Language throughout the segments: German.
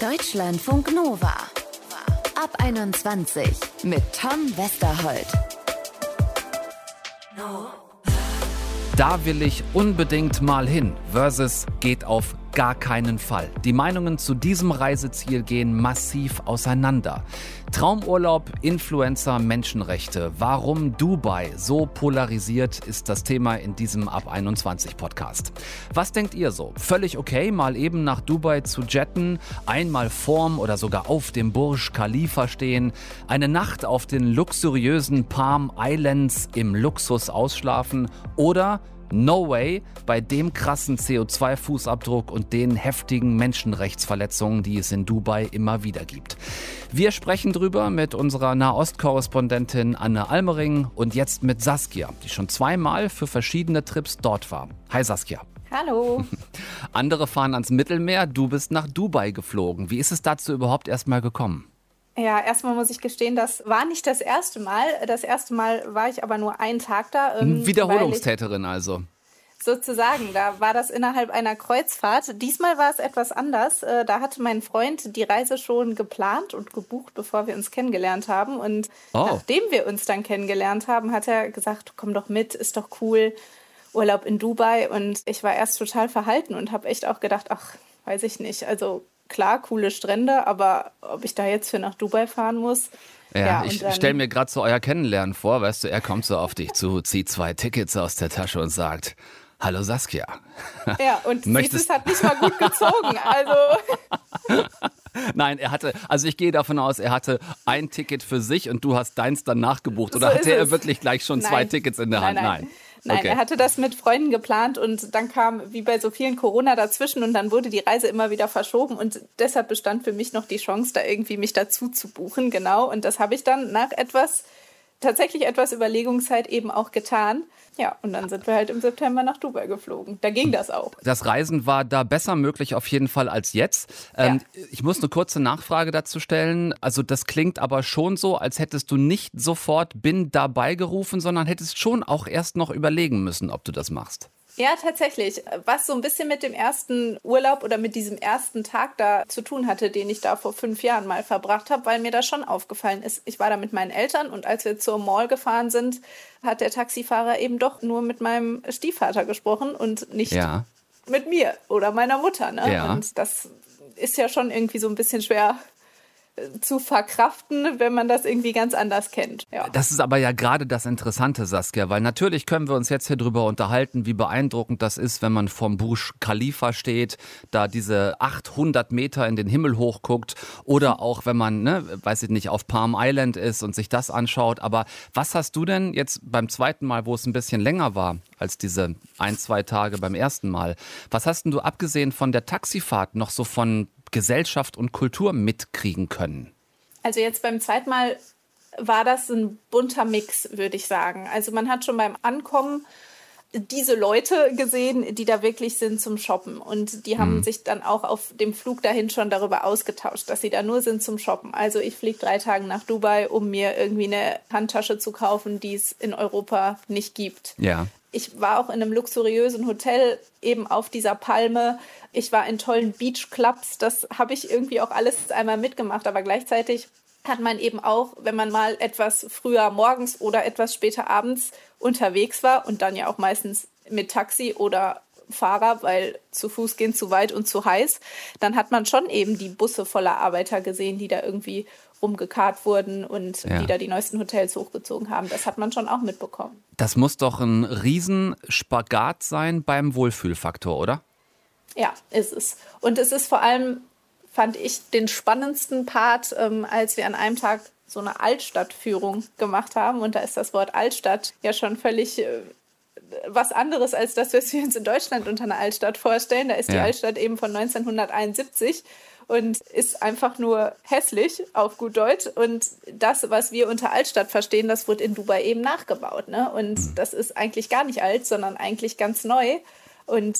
Deutschlandfunk Nova. Ab 21 mit Tom Westerholt. Da will ich unbedingt mal hin versus geht auf gar keinen Fall. Die Meinungen zu diesem Reiseziel gehen massiv auseinander. Traumurlaub, Influencer, Menschenrechte. Warum Dubai so polarisiert, ist das Thema in diesem Ab 21 Podcast. Was denkt ihr so? Völlig okay, mal eben nach Dubai zu jetten, einmal vorm oder sogar auf dem Burj Khalifa stehen, eine Nacht auf den luxuriösen Palm Islands im Luxus ausschlafen oder No way bei dem krassen CO2-Fußabdruck und den heftigen Menschenrechtsverletzungen, die es in Dubai immer wieder gibt. Wir sprechen drüber mit unserer Nahost-Korrespondentin Anne Almering und jetzt mit Saskia, die schon zweimal für verschiedene Trips dort war. Hi Saskia. Hallo. Andere fahren ans Mittelmeer, du bist nach Dubai geflogen. Wie ist es dazu überhaupt erstmal gekommen? Ja, erstmal muss ich gestehen, das war nicht das erste Mal. Das erste Mal war ich aber nur einen Tag da. Ähm, Wiederholungstäterin also. Sozusagen, da war das innerhalb einer Kreuzfahrt. Diesmal war es etwas anders. Äh, da hatte mein Freund die Reise schon geplant und gebucht, bevor wir uns kennengelernt haben. Und oh. nachdem wir uns dann kennengelernt haben, hat er gesagt, komm doch mit, ist doch cool. Urlaub in Dubai. Und ich war erst total verhalten und habe echt auch gedacht, ach, weiß ich nicht. Also klar, coole Strände, aber ob ich da jetzt für nach Dubai fahren muss. Ja, ja ich stelle mir gerade so euer Kennenlernen vor, weißt du, er kommt so auf dich zu, zieht zwei Tickets aus der Tasche und sagt, Hallo Saskia. Ja, und Möchtest... es hat nicht mal gut gezogen. Also. Nein, er hatte, also ich gehe davon aus, er hatte ein Ticket für sich und du hast deins dann nachgebucht. Oder so hatte er wirklich gleich schon nein. zwei Tickets in der Hand? Nein. nein. Nein. Okay. er hatte das mit Freunden geplant und dann kam, wie bei so vielen Corona dazwischen und dann wurde die Reise immer wieder verschoben und deshalb bestand für mich noch die Chance, da irgendwie mich dazu zu buchen, genau. Und das habe ich dann nach etwas, tatsächlich etwas Überlegungszeit eben auch getan. Ja, und dann sind wir halt im September nach Dubai geflogen. Da ging das auch. Das Reisen war da besser möglich auf jeden Fall als jetzt. Ähm, ja. Ich muss eine kurze Nachfrage dazu stellen. Also das klingt aber schon so, als hättest du nicht sofort bin dabei gerufen, sondern hättest schon auch erst noch überlegen müssen, ob du das machst. Ja, tatsächlich. Was so ein bisschen mit dem ersten Urlaub oder mit diesem ersten Tag da zu tun hatte, den ich da vor fünf Jahren mal verbracht habe, weil mir das schon aufgefallen ist. Ich war da mit meinen Eltern und als wir zur Mall gefahren sind, hat der Taxifahrer eben doch nur mit meinem Stiefvater gesprochen und nicht ja. mit mir oder meiner Mutter. Ne? Ja. Und das ist ja schon irgendwie so ein bisschen schwer zu verkraften, wenn man das irgendwie ganz anders kennt. Ja. Das ist aber ja gerade das Interessante, Saskia, weil natürlich können wir uns jetzt hier drüber unterhalten, wie beeindruckend das ist, wenn man vom Burj Khalifa steht, da diese 800 Meter in den Himmel hochguckt oder auch wenn man, ne, weiß ich nicht, auf Palm Island ist und sich das anschaut. Aber was hast du denn jetzt beim zweiten Mal, wo es ein bisschen länger war als diese ein, zwei Tage beim ersten Mal, was hast denn du abgesehen von der Taxifahrt noch so von Gesellschaft und Kultur mitkriegen können? Also jetzt beim zweiten Mal war das ein bunter Mix, würde ich sagen. Also man hat schon beim Ankommen diese Leute gesehen, die da wirklich sind zum Shoppen. Und die haben mhm. sich dann auch auf dem Flug dahin schon darüber ausgetauscht, dass sie da nur sind zum Shoppen. Also ich fliege drei Tage nach Dubai, um mir irgendwie eine Handtasche zu kaufen, die es in Europa nicht gibt. Ja. Ich war auch in einem luxuriösen Hotel eben auf dieser Palme. Ich war in tollen Beachclubs. Das habe ich irgendwie auch alles einmal mitgemacht. Aber gleichzeitig hat man eben auch, wenn man mal etwas früher morgens oder etwas später abends unterwegs war und dann ja auch meistens mit Taxi oder Fahrer, weil zu Fuß gehen zu weit und zu heiß, dann hat man schon eben die Busse voller Arbeiter gesehen, die da irgendwie rumgekarrt wurden und ja. die da die neuesten Hotels hochgezogen haben. Das hat man schon auch mitbekommen. Das muss doch ein Riesenspagat sein beim Wohlfühlfaktor, oder? Ja, ist es. Und es ist vor allem, fand ich, den spannendsten Part, ähm, als wir an einem Tag so eine Altstadtführung gemacht haben. Und da ist das Wort Altstadt ja schon völlig äh, was anderes als das, was wir uns in Deutschland unter einer Altstadt vorstellen. Da ist ja. die Altstadt eben von 1971 und ist einfach nur hässlich auf gut Deutsch. Und das, was wir unter Altstadt verstehen, das wird in Dubai eben nachgebaut. Ne? Und mhm. das ist eigentlich gar nicht alt, sondern eigentlich ganz neu. Und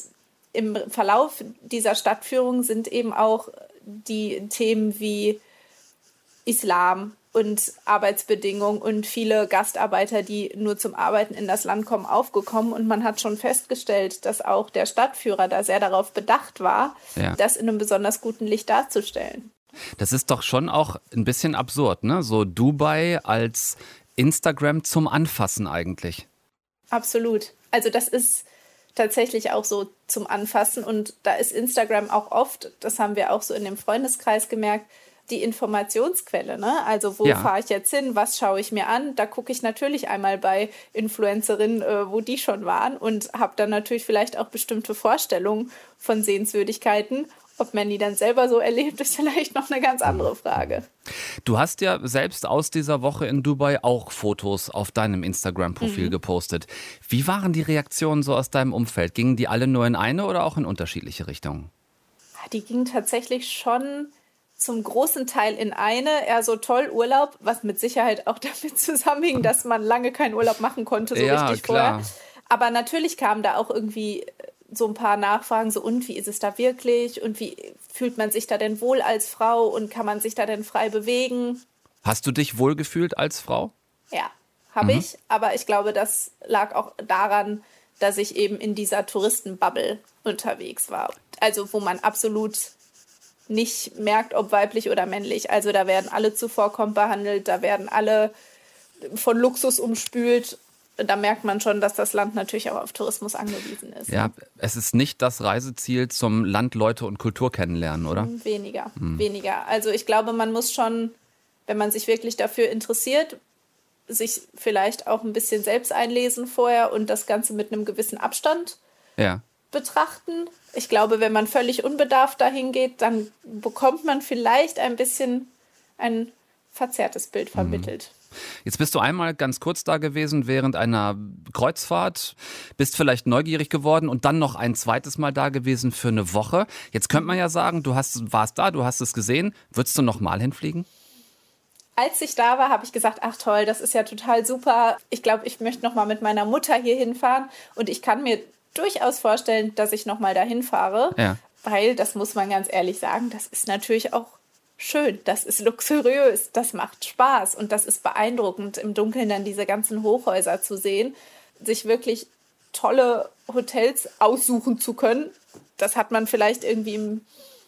im Verlauf dieser Stadtführung sind eben auch die Themen wie Islam und Arbeitsbedingungen und viele Gastarbeiter, die nur zum Arbeiten in das Land kommen, aufgekommen. Und man hat schon festgestellt, dass auch der Stadtführer da sehr darauf bedacht war, ja. das in einem besonders guten Licht darzustellen. Das ist doch schon auch ein bisschen absurd, ne? So Dubai als Instagram zum Anfassen eigentlich. Absolut. Also das ist tatsächlich auch so zum Anfassen und da ist Instagram auch oft, das haben wir auch so in dem Freundeskreis gemerkt, die Informationsquelle. Ne? Also wo ja. fahre ich jetzt hin, was schaue ich mir an? Da gucke ich natürlich einmal bei Influencerinnen, äh, wo die schon waren und habe dann natürlich vielleicht auch bestimmte Vorstellungen von Sehenswürdigkeiten. Ob man die dann selber so erlebt, ist vielleicht noch eine ganz andere Frage. Du hast ja selbst aus dieser Woche in Dubai auch Fotos auf deinem Instagram-Profil mhm. gepostet. Wie waren die Reaktionen so aus deinem Umfeld? Gingen die alle nur in eine oder auch in unterschiedliche Richtungen? Die gingen tatsächlich schon zum großen Teil in eine, eher so toll Urlaub, was mit Sicherheit auch damit zusammenhing, dass man lange keinen Urlaub machen konnte, so ja, richtig klar. vorher. Aber natürlich kamen da auch irgendwie so ein paar Nachfragen, so und wie ist es da wirklich und wie fühlt man sich da denn wohl als Frau und kann man sich da denn frei bewegen? Hast du dich wohl gefühlt als Frau? Ja, habe mhm. ich, aber ich glaube, das lag auch daran, dass ich eben in dieser Touristenbubble unterwegs war. Also wo man absolut nicht merkt, ob weiblich oder männlich. Also da werden alle zuvorkommend behandelt, da werden alle von Luxus umspült. Da merkt man schon, dass das Land natürlich auch auf Tourismus angewiesen ist. Ja, es ist nicht das Reiseziel zum Land, Leute und Kultur kennenlernen, oder? Hm, weniger, hm. weniger. Also ich glaube, man muss schon, wenn man sich wirklich dafür interessiert, sich vielleicht auch ein bisschen selbst einlesen vorher und das Ganze mit einem gewissen Abstand ja. betrachten ich glaube, wenn man völlig unbedarft dahin geht, dann bekommt man vielleicht ein bisschen ein verzerrtes Bild vermittelt. Jetzt bist du einmal ganz kurz da gewesen während einer Kreuzfahrt, bist vielleicht neugierig geworden und dann noch ein zweites Mal da gewesen für eine Woche. Jetzt könnte man ja sagen, du hast, warst da, du hast es gesehen. Würdest du noch mal hinfliegen? Als ich da war, habe ich gesagt, ach toll, das ist ja total super. Ich glaube, ich möchte noch mal mit meiner Mutter hier hinfahren und ich kann mir durchaus vorstellen, dass ich nochmal dahin fahre. Ja. Weil, das muss man ganz ehrlich sagen, das ist natürlich auch schön, das ist luxuriös, das macht Spaß und das ist beeindruckend, im Dunkeln dann diese ganzen Hochhäuser zu sehen, sich wirklich tolle Hotels aussuchen zu können. Das hat man vielleicht irgendwie im,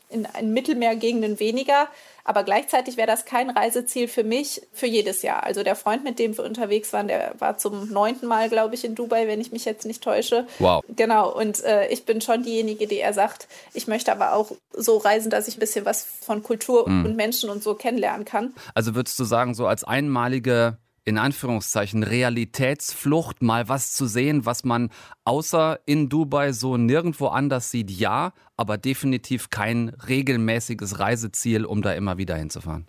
in, in Mittelmeergegenden weniger. Aber gleichzeitig wäre das kein Reiseziel für mich für jedes Jahr. Also der Freund, mit dem wir unterwegs waren, der war zum neunten Mal, glaube ich, in Dubai, wenn ich mich jetzt nicht täusche. Wow. Genau. Und äh, ich bin schon diejenige, die er sagt, ich möchte aber auch so reisen, dass ich ein bisschen was von Kultur mm. und Menschen und so kennenlernen kann. Also würdest du sagen, so als einmalige in Anführungszeichen Realitätsflucht, mal was zu sehen, was man außer in Dubai so nirgendwo anders sieht, ja, aber definitiv kein regelmäßiges Reiseziel, um da immer wieder hinzufahren.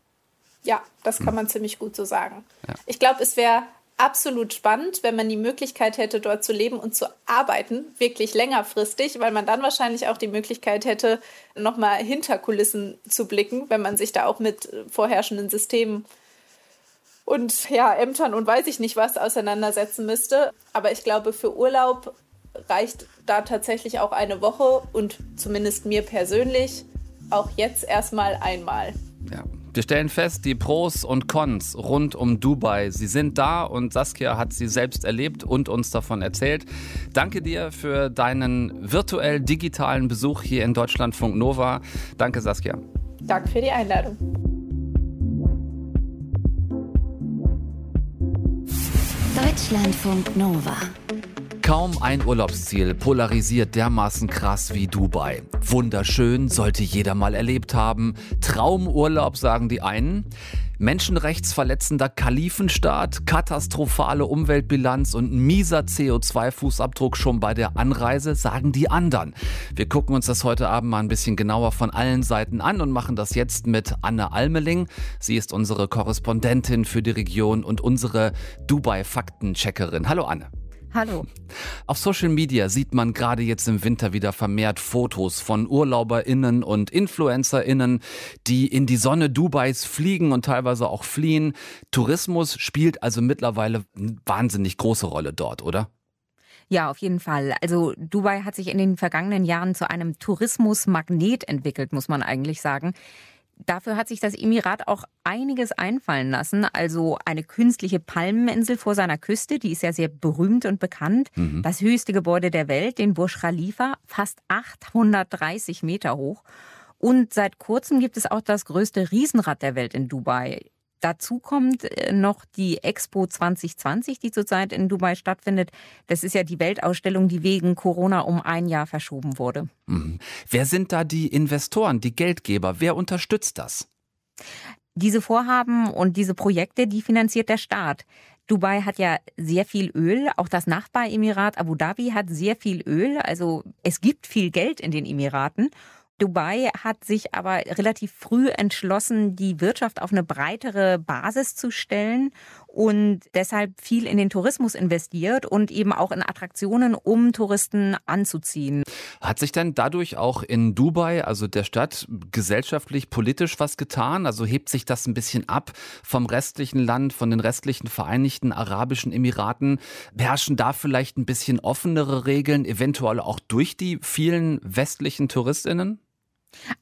Ja, das kann hm. man ziemlich gut so sagen. Ja. Ich glaube, es wäre absolut spannend, wenn man die Möglichkeit hätte, dort zu leben und zu arbeiten, wirklich längerfristig, weil man dann wahrscheinlich auch die Möglichkeit hätte, nochmal hinter Kulissen zu blicken, wenn man sich da auch mit vorherrschenden Systemen und ja, Ämtern und weiß ich nicht was auseinandersetzen müsste. Aber ich glaube, für Urlaub reicht da tatsächlich auch eine Woche und zumindest mir persönlich auch jetzt erstmal einmal. Ja. Wir stellen fest, die Pros und Cons rund um Dubai, sie sind da und Saskia hat sie selbst erlebt und uns davon erzählt. Danke dir für deinen virtuell digitalen Besuch hier in Deutschlandfunk Nova. Danke Saskia. Danke für die Einladung. Deutschlandfunk Nova. Kaum ein Urlaubsziel polarisiert dermaßen krass wie Dubai. Wunderschön, sollte jeder mal erlebt haben. Traumurlaub, sagen die einen. Menschenrechtsverletzender Kalifenstaat, katastrophale Umweltbilanz und mieser CO2-Fußabdruck schon bei der Anreise, sagen die anderen. Wir gucken uns das heute Abend mal ein bisschen genauer von allen Seiten an und machen das jetzt mit Anne Almeling. Sie ist unsere Korrespondentin für die Region und unsere Dubai-Faktencheckerin. Hallo Anne. Hallo. Auf Social Media sieht man gerade jetzt im Winter wieder vermehrt Fotos von UrlauberInnen und InfluencerInnen, die in die Sonne Dubais fliegen und teilweise auch fliehen. Tourismus spielt also mittlerweile eine wahnsinnig große Rolle dort, oder? Ja, auf jeden Fall. Also Dubai hat sich in den vergangenen Jahren zu einem Tourismusmagnet entwickelt, muss man eigentlich sagen. Dafür hat sich das Emirat auch einiges einfallen lassen. Also eine künstliche Palmeninsel vor seiner Küste, die ist ja sehr berühmt und bekannt. Mhm. Das höchste Gebäude der Welt, den Burj Khalifa, fast 830 Meter hoch. Und seit kurzem gibt es auch das größte Riesenrad der Welt in Dubai. Dazu kommt äh, noch die Expo 2020, die zurzeit in Dubai stattfindet. Das ist ja die Weltausstellung, die wegen Corona um ein Jahr verschoben wurde. Mhm. Wer sind da die Investoren, die Geldgeber? Wer unterstützt das? Diese Vorhaben und diese Projekte, die finanziert der Staat. Dubai hat ja sehr viel Öl, auch das Nachbaremirat Abu Dhabi hat sehr viel Öl, also es gibt viel Geld in den Emiraten Dubai hat sich aber relativ früh entschlossen, die Wirtschaft auf eine breitere Basis zu stellen und deshalb viel in den Tourismus investiert und eben auch in Attraktionen, um Touristen anzuziehen. Hat sich denn dadurch auch in Dubai, also der Stadt, gesellschaftlich, politisch was getan? Also hebt sich das ein bisschen ab vom restlichen Land, von den restlichen Vereinigten Arabischen Emiraten? Herrschen da vielleicht ein bisschen offenere Regeln, eventuell auch durch die vielen westlichen Touristinnen?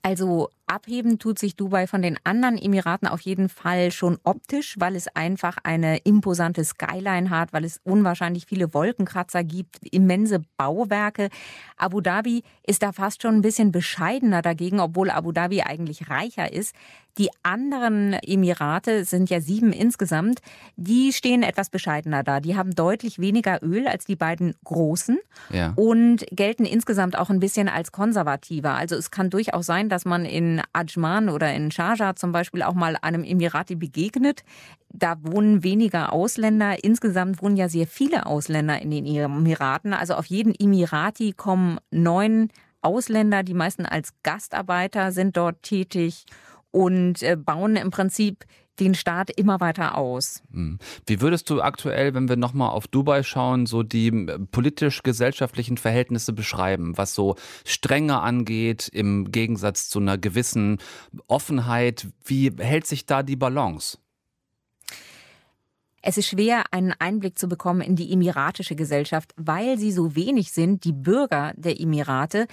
Also abheben tut sich Dubai von den anderen Emiraten auf jeden Fall schon optisch, weil es einfach eine imposante Skyline hat, weil es unwahrscheinlich viele Wolkenkratzer gibt, immense Bauwerke. Abu Dhabi ist da fast schon ein bisschen bescheidener dagegen, obwohl Abu Dhabi eigentlich reicher ist. Die anderen Emirate sind ja sieben insgesamt, die stehen etwas bescheidener da. Die haben deutlich weniger Öl als die beiden großen ja. und gelten insgesamt auch ein bisschen als konservativer. Also es kann durchaus sein, dass man in Ajman oder in Sharjah zum Beispiel auch mal einem Emirati begegnet. Da wohnen weniger Ausländer. Insgesamt wohnen ja sehr viele Ausländer in den Emiraten. Also auf jeden Emirati kommen neun Ausländer, die meisten als Gastarbeiter sind dort tätig und äh, bauen im Prinzip den Staat immer weiter aus. Hm. Wie würdest du aktuell, wenn wir nochmal auf Dubai schauen, so die äh, politisch-gesellschaftlichen Verhältnisse beschreiben, was so Strenge angeht, im Gegensatz zu einer gewissen Offenheit? Wie hält sich da die Balance? Es ist schwer, einen Einblick zu bekommen in die emiratische Gesellschaft, weil sie so wenig sind, die Bürger der Emirate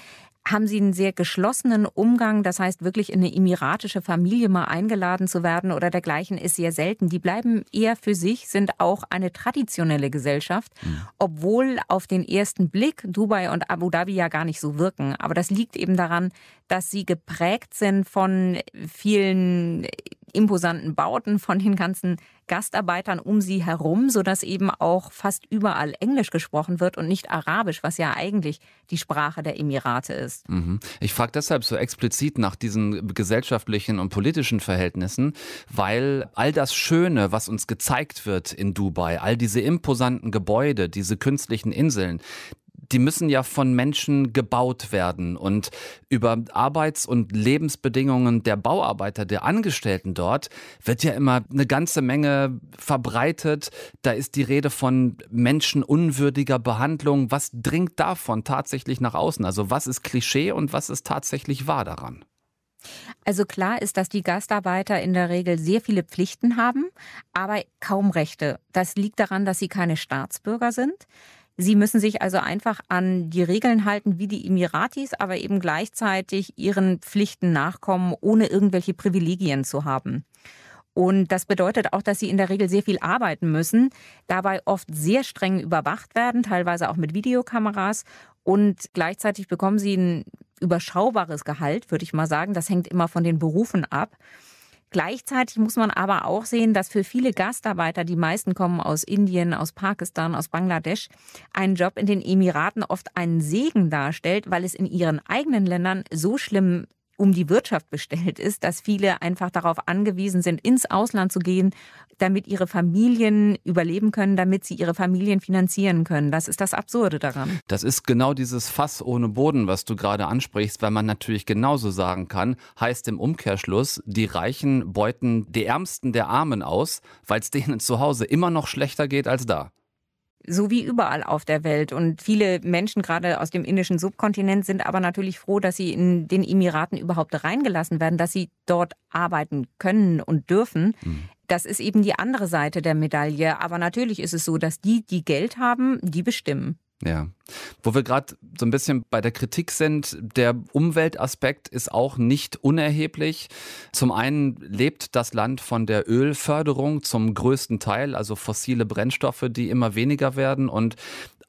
haben Sie einen sehr geschlossenen Umgang. Das heißt, wirklich in eine emiratische Familie mal eingeladen zu werden oder dergleichen ist sehr selten. Die bleiben eher für sich, sind auch eine traditionelle Gesellschaft, mhm. obwohl auf den ersten Blick Dubai und Abu Dhabi ja gar nicht so wirken. Aber das liegt eben daran, dass sie geprägt sind von vielen imposanten Bauten, von den ganzen Gastarbeitern um sie herum, sodass eben auch fast überall Englisch gesprochen wird und nicht Arabisch, was ja eigentlich die Sprache der Emirate ist. Mhm. Ich frage deshalb so explizit nach diesen gesellschaftlichen und politischen Verhältnissen, weil all das Schöne, was uns gezeigt wird in Dubai, all diese imposanten Gebäude, diese künstlichen Inseln, die müssen ja von Menschen gebaut werden. Und über Arbeits- und Lebensbedingungen der Bauarbeiter, der Angestellten dort, wird ja immer eine ganze Menge verbreitet. Da ist die Rede von menschenunwürdiger Behandlung. Was dringt davon tatsächlich nach außen? Also was ist Klischee und was ist tatsächlich wahr daran? Also klar ist, dass die Gastarbeiter in der Regel sehr viele Pflichten haben, aber kaum Rechte. Das liegt daran, dass sie keine Staatsbürger sind. Sie müssen sich also einfach an die Regeln halten wie die Emiratis, aber eben gleichzeitig ihren Pflichten nachkommen, ohne irgendwelche Privilegien zu haben. Und das bedeutet auch, dass sie in der Regel sehr viel arbeiten müssen, dabei oft sehr streng überwacht werden, teilweise auch mit Videokameras. Und gleichzeitig bekommen sie ein überschaubares Gehalt, würde ich mal sagen. Das hängt immer von den Berufen ab. Gleichzeitig muss man aber auch sehen, dass für viele Gastarbeiter, die meisten kommen aus Indien, aus Pakistan, aus Bangladesch, ein Job in den Emiraten oft einen Segen darstellt, weil es in ihren eigenen Ländern so schlimm um die Wirtschaft bestellt ist, dass viele einfach darauf angewiesen sind, ins Ausland zu gehen, damit ihre Familien überleben können, damit sie ihre Familien finanzieren können. Das ist das Absurde daran. Das ist genau dieses Fass ohne Boden, was du gerade ansprichst, weil man natürlich genauso sagen kann, heißt im Umkehrschluss, die Reichen beuten die Ärmsten der Armen aus, weil es denen zu Hause immer noch schlechter geht als da so wie überall auf der Welt. Und viele Menschen, gerade aus dem indischen Subkontinent, sind aber natürlich froh, dass sie in den Emiraten überhaupt reingelassen werden, dass sie dort arbeiten können und dürfen. Mhm. Das ist eben die andere Seite der Medaille. Aber natürlich ist es so, dass die, die Geld haben, die bestimmen. Ja. Wo wir gerade so ein bisschen bei der Kritik sind, der Umweltaspekt ist auch nicht unerheblich. Zum einen lebt das Land von der Ölförderung zum größten Teil, also fossile Brennstoffe, die immer weniger werden. Und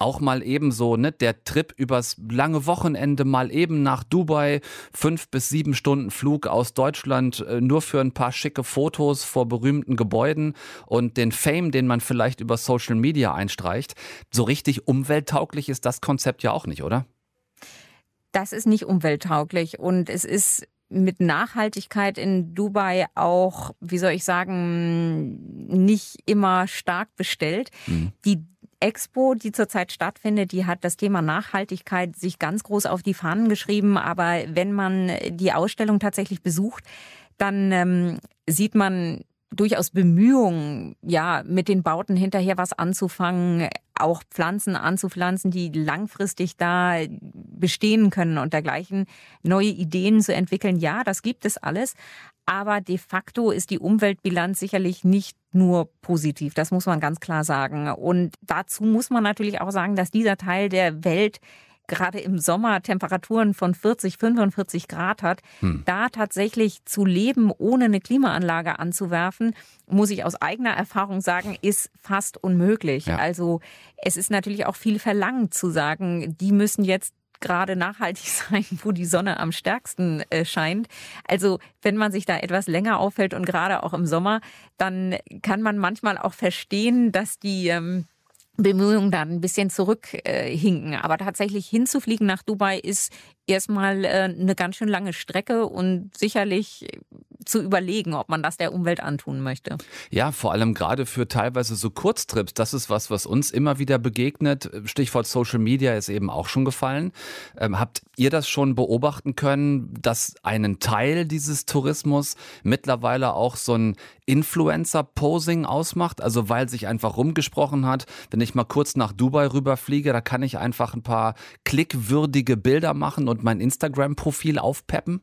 auch mal eben so, ne, der Trip übers lange Wochenende mal eben nach Dubai, fünf bis sieben Stunden Flug aus Deutschland, äh, nur für ein paar schicke Fotos vor berühmten Gebäuden und den Fame, den man vielleicht über Social Media einstreicht. So richtig umwelttauglich ist das Konzept ja auch nicht, oder? Das ist nicht umwelttauglich und es ist mit Nachhaltigkeit in Dubai auch, wie soll ich sagen, nicht immer stark bestellt. Mhm. Die Expo, die zurzeit stattfindet, die hat das Thema Nachhaltigkeit sich ganz groß auf die Fahnen geschrieben. Aber wenn man die Ausstellung tatsächlich besucht, dann ähm, sieht man durchaus Bemühungen, ja, mit den Bauten hinterher was anzufangen, auch Pflanzen anzupflanzen, die langfristig da bestehen können und dergleichen, neue Ideen zu entwickeln. Ja, das gibt es alles. Aber de facto ist die Umweltbilanz sicherlich nicht nur positiv. Das muss man ganz klar sagen. Und dazu muss man natürlich auch sagen, dass dieser Teil der Welt gerade im Sommer Temperaturen von 40, 45 Grad hat, hm. da tatsächlich zu leben, ohne eine Klimaanlage anzuwerfen, muss ich aus eigener Erfahrung sagen, ist fast unmöglich. Ja. Also es ist natürlich auch viel verlangt zu sagen, die müssen jetzt gerade nachhaltig sein, wo die Sonne am stärksten äh, scheint. Also wenn man sich da etwas länger aufhält und gerade auch im Sommer, dann kann man manchmal auch verstehen, dass die ähm, Bemühungen dann ein bisschen zurückhinken. Äh, Aber tatsächlich hinzufliegen nach Dubai ist erstmal äh, eine ganz schön lange Strecke und sicherlich zu überlegen, ob man das der Umwelt antun möchte. Ja, vor allem gerade für teilweise so Kurztrips. Das ist was, was uns immer wieder begegnet. Stichwort Social Media ist eben auch schon gefallen. Ähm, habt ihr das schon beobachten können, dass einen Teil dieses Tourismus mittlerweile auch so ein Influencer-Posing ausmacht? Also weil sich einfach rumgesprochen hat, wenn ich mal kurz nach Dubai rüberfliege, da kann ich einfach ein paar klickwürdige Bilder machen und mein Instagram-Profil aufpeppen?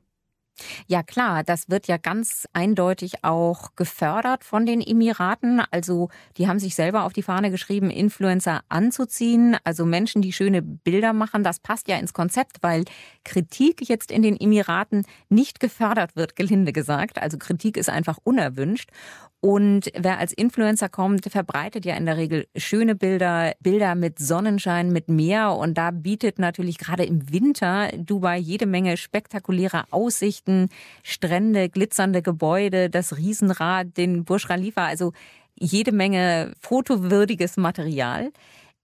Ja klar, das wird ja ganz eindeutig auch gefördert von den Emiraten. Also die haben sich selber auf die Fahne geschrieben, Influencer anzuziehen, also Menschen, die schöne Bilder machen. Das passt ja ins Konzept, weil Kritik jetzt in den Emiraten nicht gefördert wird, gelinde gesagt. Also Kritik ist einfach unerwünscht. Und wer als Influencer kommt, verbreitet ja in der Regel schöne Bilder, Bilder mit Sonnenschein, mit Meer. Und da bietet natürlich gerade im Winter Dubai jede Menge spektakulärer Aussichten, Strände, glitzernde Gebäude, das Riesenrad, den Burj Khalifa, also jede Menge fotowürdiges Material.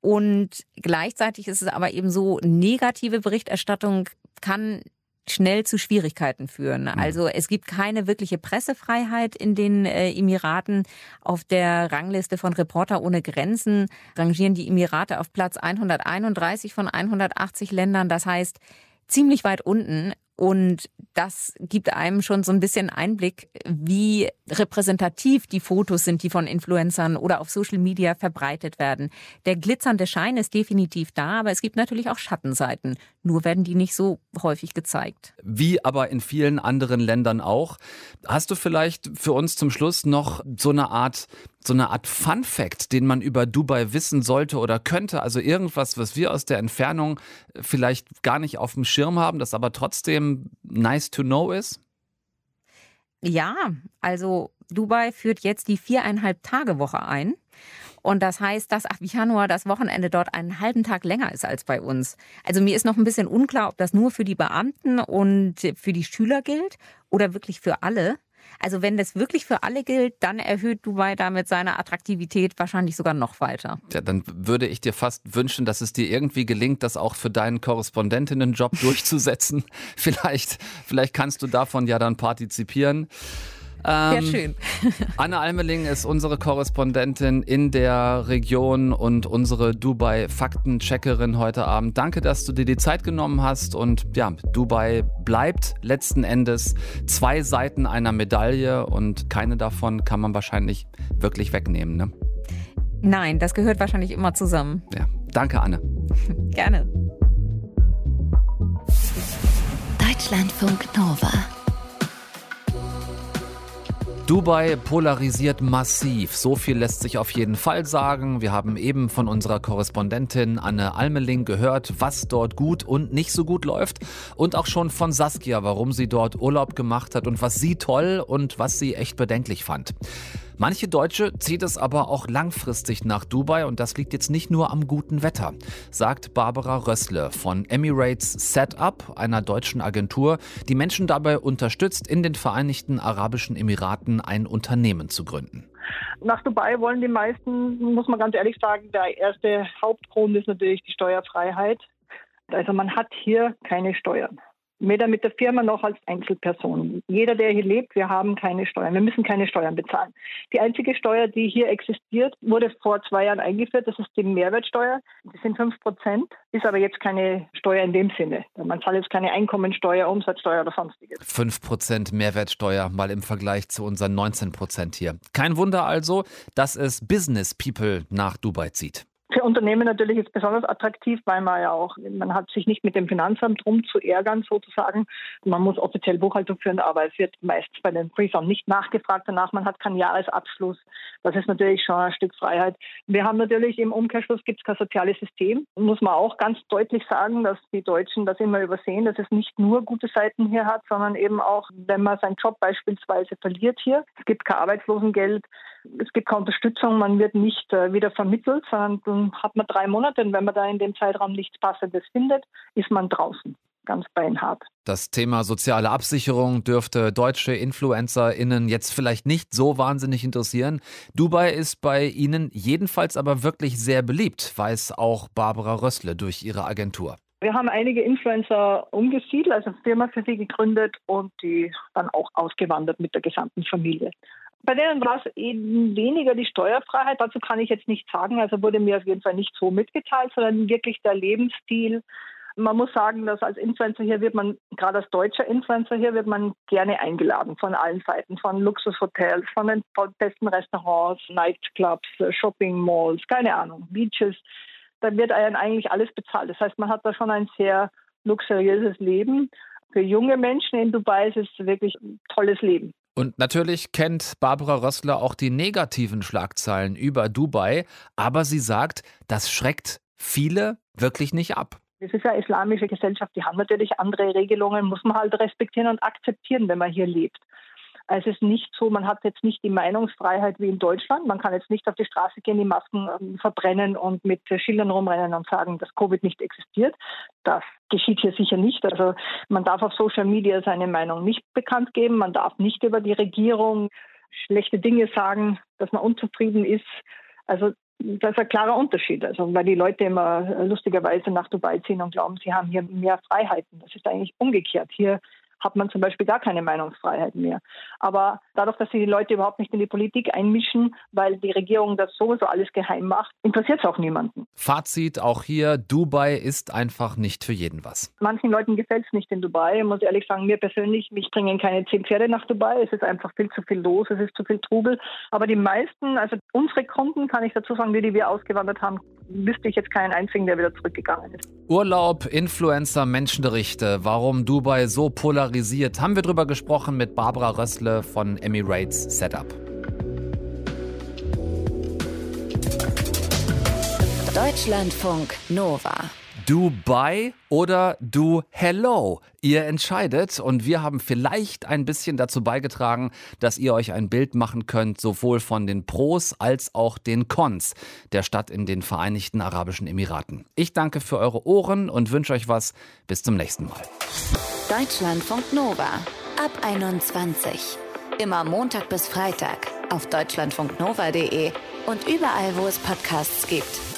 Und gleichzeitig ist es aber eben so, negative Berichterstattung kann schnell zu Schwierigkeiten führen. Mhm. Also es gibt keine wirkliche Pressefreiheit in den äh, Emiraten. Auf der Rangliste von Reporter ohne Grenzen rangieren die Emirate auf Platz 131 von 180 Ländern. Das heißt, ziemlich weit unten. Und das gibt einem schon so ein bisschen Einblick, wie repräsentativ die Fotos sind, die von Influencern oder auf Social Media verbreitet werden. Der glitzernde Schein ist definitiv da, aber es gibt natürlich auch Schattenseiten. Nur werden die nicht so häufig gezeigt. Wie aber in vielen anderen Ländern auch. Hast du vielleicht für uns zum Schluss noch so eine Art so eine Art Fun Fact, den man über Dubai wissen sollte oder könnte? Also irgendwas, was wir aus der Entfernung vielleicht gar nicht auf dem Schirm haben, das aber trotzdem nice to know ist? Ja, also Dubai führt jetzt die viereinhalb Tage Woche ein. Und das heißt, dass ab Januar das Wochenende dort einen halben Tag länger ist als bei uns. Also mir ist noch ein bisschen unklar, ob das nur für die Beamten und für die Schüler gilt oder wirklich für alle. Also wenn das wirklich für alle gilt, dann erhöht Dubai damit seine Attraktivität wahrscheinlich sogar noch weiter. Ja, dann würde ich dir fast wünschen, dass es dir irgendwie gelingt, das auch für deinen Korrespondentinnenjob durchzusetzen. vielleicht, vielleicht kannst du davon ja dann partizipieren. Ähm, Sehr schön. Anne Almeling ist unsere Korrespondentin in der Region und unsere Dubai-Faktencheckerin heute Abend. Danke, dass du dir die Zeit genommen hast. Und ja, Dubai bleibt letzten Endes zwei Seiten einer Medaille und keine davon kann man wahrscheinlich wirklich wegnehmen. Ne? Nein, das gehört wahrscheinlich immer zusammen. Ja, danke, Anne. Gerne. Deutschlandfunk Nova. Dubai polarisiert massiv. So viel lässt sich auf jeden Fall sagen. Wir haben eben von unserer Korrespondentin Anne Almeling gehört, was dort gut und nicht so gut läuft. Und auch schon von Saskia, warum sie dort Urlaub gemacht hat und was sie toll und was sie echt bedenklich fand. Manche Deutsche zieht es aber auch langfristig nach Dubai und das liegt jetzt nicht nur am guten Wetter, sagt Barbara Rössle von Emirates Setup, einer deutschen Agentur, die Menschen dabei unterstützt, in den Vereinigten Arabischen Emiraten ein Unternehmen zu gründen. Nach Dubai wollen die meisten, muss man ganz ehrlich sagen, der erste Hauptgrund ist natürlich die Steuerfreiheit. Also man hat hier keine Steuern weder mit der Firma noch als Einzelperson. Jeder, der hier lebt, wir haben keine Steuern. Wir müssen keine Steuern bezahlen. Die einzige Steuer, die hier existiert, wurde vor zwei Jahren eingeführt. Das ist die Mehrwertsteuer. Das sind fünf Prozent, ist aber jetzt keine Steuer in dem Sinne. Man zahlt jetzt keine Einkommensteuer, Umsatzsteuer oder sonstiges. Fünf Prozent Mehrwertsteuer mal im Vergleich zu unseren 19 Prozent hier. Kein Wunder also, dass es Business People nach Dubai zieht. Für Unternehmen natürlich ist besonders attraktiv, weil man ja auch, man hat sich nicht mit dem Finanzamt drum zu ärgern sozusagen. Man muss offiziell Buchhaltung führen, aber es wird meist bei den Freezern nicht nachgefragt danach. Man hat keinen Jahresabschluss. Das ist natürlich schon ein Stück Freiheit. Wir haben natürlich im Umkehrschluss gibt es kein soziales System. Muss man auch ganz deutlich sagen, dass die Deutschen das immer übersehen, dass es nicht nur gute Seiten hier hat, sondern eben auch, wenn man seinen Job beispielsweise verliert hier. Es gibt kein Arbeitslosengeld es gibt keine Unterstützung, man wird nicht äh, wieder vermittelt, sondern hat man drei Monate und wenn man da in dem Zeitraum nichts Passendes findet, ist man draußen. Ganz beinhart. Das Thema soziale Absicherung dürfte deutsche InfluencerInnen jetzt vielleicht nicht so wahnsinnig interessieren. Dubai ist bei Ihnen jedenfalls aber wirklich sehr beliebt, weiß auch Barbara Rössle durch ihre Agentur. Wir haben einige Influencer umgesiedelt, also eine Firma für sie gegründet und die dann auch ausgewandert mit der gesamten Familie. Bei denen war es eben weniger die Steuerfreiheit, dazu kann ich jetzt nichts sagen, also wurde mir auf jeden Fall nicht so mitgeteilt, sondern wirklich der Lebensstil. Man muss sagen, dass als Influencer hier wird man, gerade als deutscher Influencer hier, wird man gerne eingeladen von allen Seiten, von Luxushotels, von den besten Restaurants, Nightclubs, Shopping Malls, keine Ahnung, Beaches. Da wird einem eigentlich alles bezahlt. Das heißt, man hat da schon ein sehr luxuriöses Leben. Für junge Menschen in Dubai ist es wirklich ein tolles Leben. Und natürlich kennt Barbara Rössler auch die negativen Schlagzeilen über Dubai, aber sie sagt, das schreckt viele wirklich nicht ab. Es ist eine islamische Gesellschaft, die haben natürlich andere Regelungen, muss man halt respektieren und akzeptieren, wenn man hier lebt. Es ist nicht so, man hat jetzt nicht die Meinungsfreiheit wie in Deutschland. Man kann jetzt nicht auf die Straße gehen, die Masken ähm, verbrennen und mit Schildern rumrennen und sagen, dass Covid nicht existiert. Das geschieht hier sicher nicht. Also man darf auf Social Media seine Meinung nicht bekannt geben. Man darf nicht über die Regierung schlechte Dinge sagen, dass man unzufrieden ist. Also das ist ein klarer Unterschied. Also weil die Leute immer lustigerweise nach Dubai ziehen und glauben, sie haben hier mehr Freiheiten. Das ist eigentlich umgekehrt. Hier hat man zum Beispiel gar keine Meinungsfreiheit mehr. Aber dadurch, dass sich die Leute überhaupt nicht in die Politik einmischen, weil die Regierung das sowieso alles geheim macht, interessiert es auch niemanden. Fazit auch hier, Dubai ist einfach nicht für jeden was. Manchen Leuten gefällt es nicht in Dubai. Ich muss ehrlich sagen, mir persönlich, mich bringen keine zehn Pferde nach Dubai. Es ist einfach viel zu viel los, es ist zu viel Trubel. Aber die meisten, also unsere Kunden, kann ich dazu sagen, die, die wir ausgewandert haben, wüsste ich jetzt keinen einzigen, der wieder zurückgegangen ist. Urlaub, Influencer, Menschenberichte, warum Dubai so polarisiert, haben wir drüber gesprochen mit Barbara Rössle von Emirates Setup. Deutschlandfunk Nova. Dubai oder du Hello. Ihr entscheidet und wir haben vielleicht ein bisschen dazu beigetragen, dass ihr euch ein Bild machen könnt, sowohl von den Pros als auch den Cons der Stadt in den Vereinigten Arabischen Emiraten. Ich danke für eure Ohren und wünsche euch was. Bis zum nächsten Mal. Deutschlandfunk Nova ab 21. Immer Montag bis Freitag auf deutschlandfunknova.de und überall, wo es Podcasts gibt.